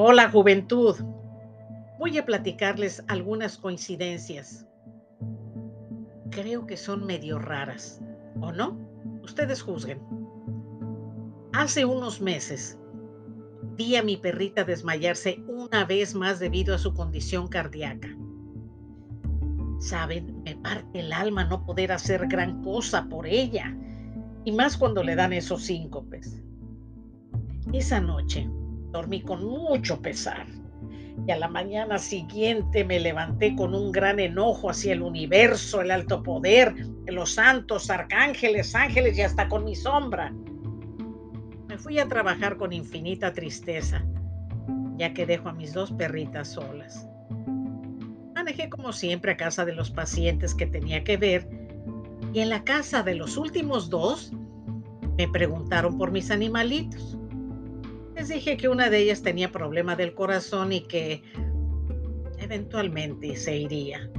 Hola juventud. Voy a platicarles algunas coincidencias. Creo que son medio raras, ¿o no? Ustedes juzguen. Hace unos meses vi a mi perrita desmayarse una vez más debido a su condición cardíaca. Saben, me parte el alma no poder hacer gran cosa por ella, y más cuando le dan esos síncopes. Esa noche dormí con mucho pesar y a la mañana siguiente me levanté con un gran enojo hacia el universo, el alto poder, los santos, arcángeles, ángeles y hasta con mi sombra. Me fui a trabajar con infinita tristeza, ya que dejo a mis dos perritas solas. Manejé como siempre a casa de los pacientes que tenía que ver y en la casa de los últimos dos me preguntaron por mis animalitos. Les dije que una de ellas tenía problema del corazón y que eventualmente se iría.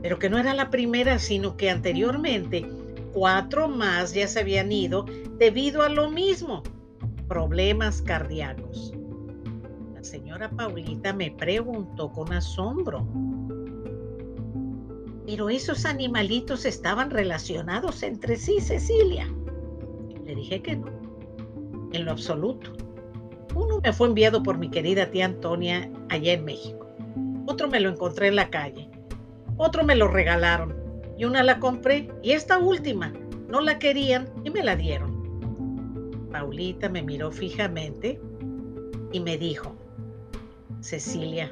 Pero que no era la primera, sino que anteriormente cuatro más ya se habían ido debido a lo mismo, problemas cardíacos. La señora Paulita me preguntó con asombro, pero esos animalitos estaban relacionados entre sí, Cecilia. Le dije que no, en lo absoluto. Uno me fue enviado por mi querida tía Antonia allá en México. Otro me lo encontré en la calle. Otro me lo regalaron. Y una la compré. Y esta última no la querían y me la dieron. Paulita me miró fijamente y me dijo, Cecilia,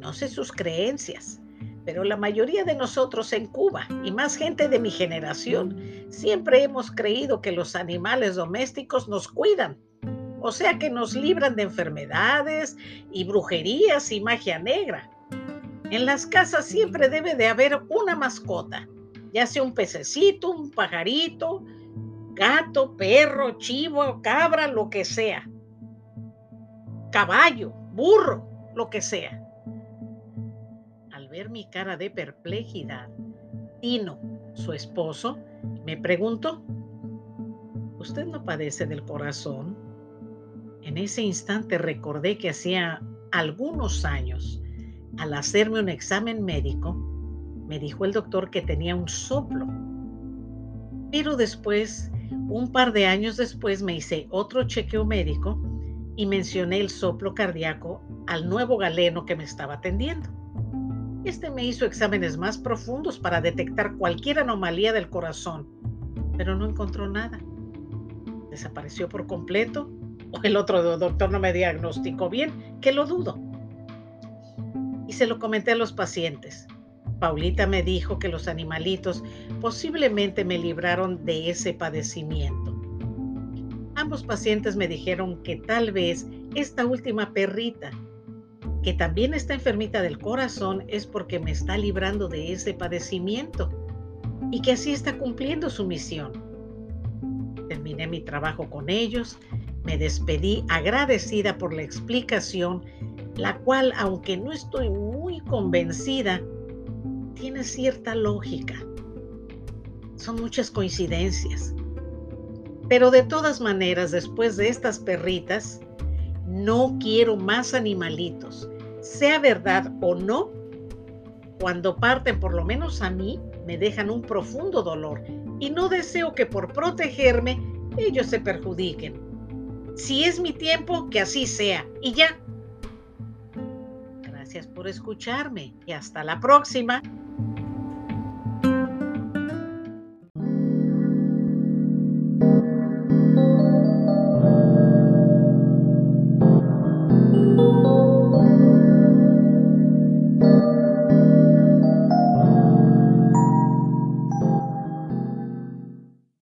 no sé sus creencias, pero la mayoría de nosotros en Cuba y más gente de mi generación siempre hemos creído que los animales domésticos nos cuidan o sea que nos libran de enfermedades y brujerías y magia negra. En las casas siempre debe de haber una mascota, ya sea un pececito, un pajarito, gato, perro, chivo, cabra, lo que sea. Caballo, burro, lo que sea. Al ver mi cara de perplejidad, Tino, su esposo, me preguntó, ¿usted no padece del corazón? En ese instante recordé que hacía algunos años, al hacerme un examen médico, me dijo el doctor que tenía un soplo. Pero después, un par de años después, me hice otro chequeo médico y mencioné el soplo cardíaco al nuevo galeno que me estaba atendiendo. Este me hizo exámenes más profundos para detectar cualquier anomalía del corazón, pero no encontró nada. Desapareció por completo el otro doctor no me diagnosticó bien, que lo dudo. Y se lo comenté a los pacientes. Paulita me dijo que los animalitos posiblemente me libraron de ese padecimiento. Ambos pacientes me dijeron que tal vez esta última perrita, que también está enfermita del corazón, es porque me está librando de ese padecimiento y que así está cumpliendo su misión. Terminé mi trabajo con ellos me despedí agradecida por la explicación, la cual, aunque no estoy muy convencida, tiene cierta lógica. Son muchas coincidencias. Pero de todas maneras, después de estas perritas, no quiero más animalitos. Sea verdad o no, cuando parten, por lo menos a mí, me dejan un profundo dolor y no deseo que por protegerme ellos se perjudiquen. Si es mi tiempo, que así sea. Y ya. Gracias por escucharme y hasta la próxima.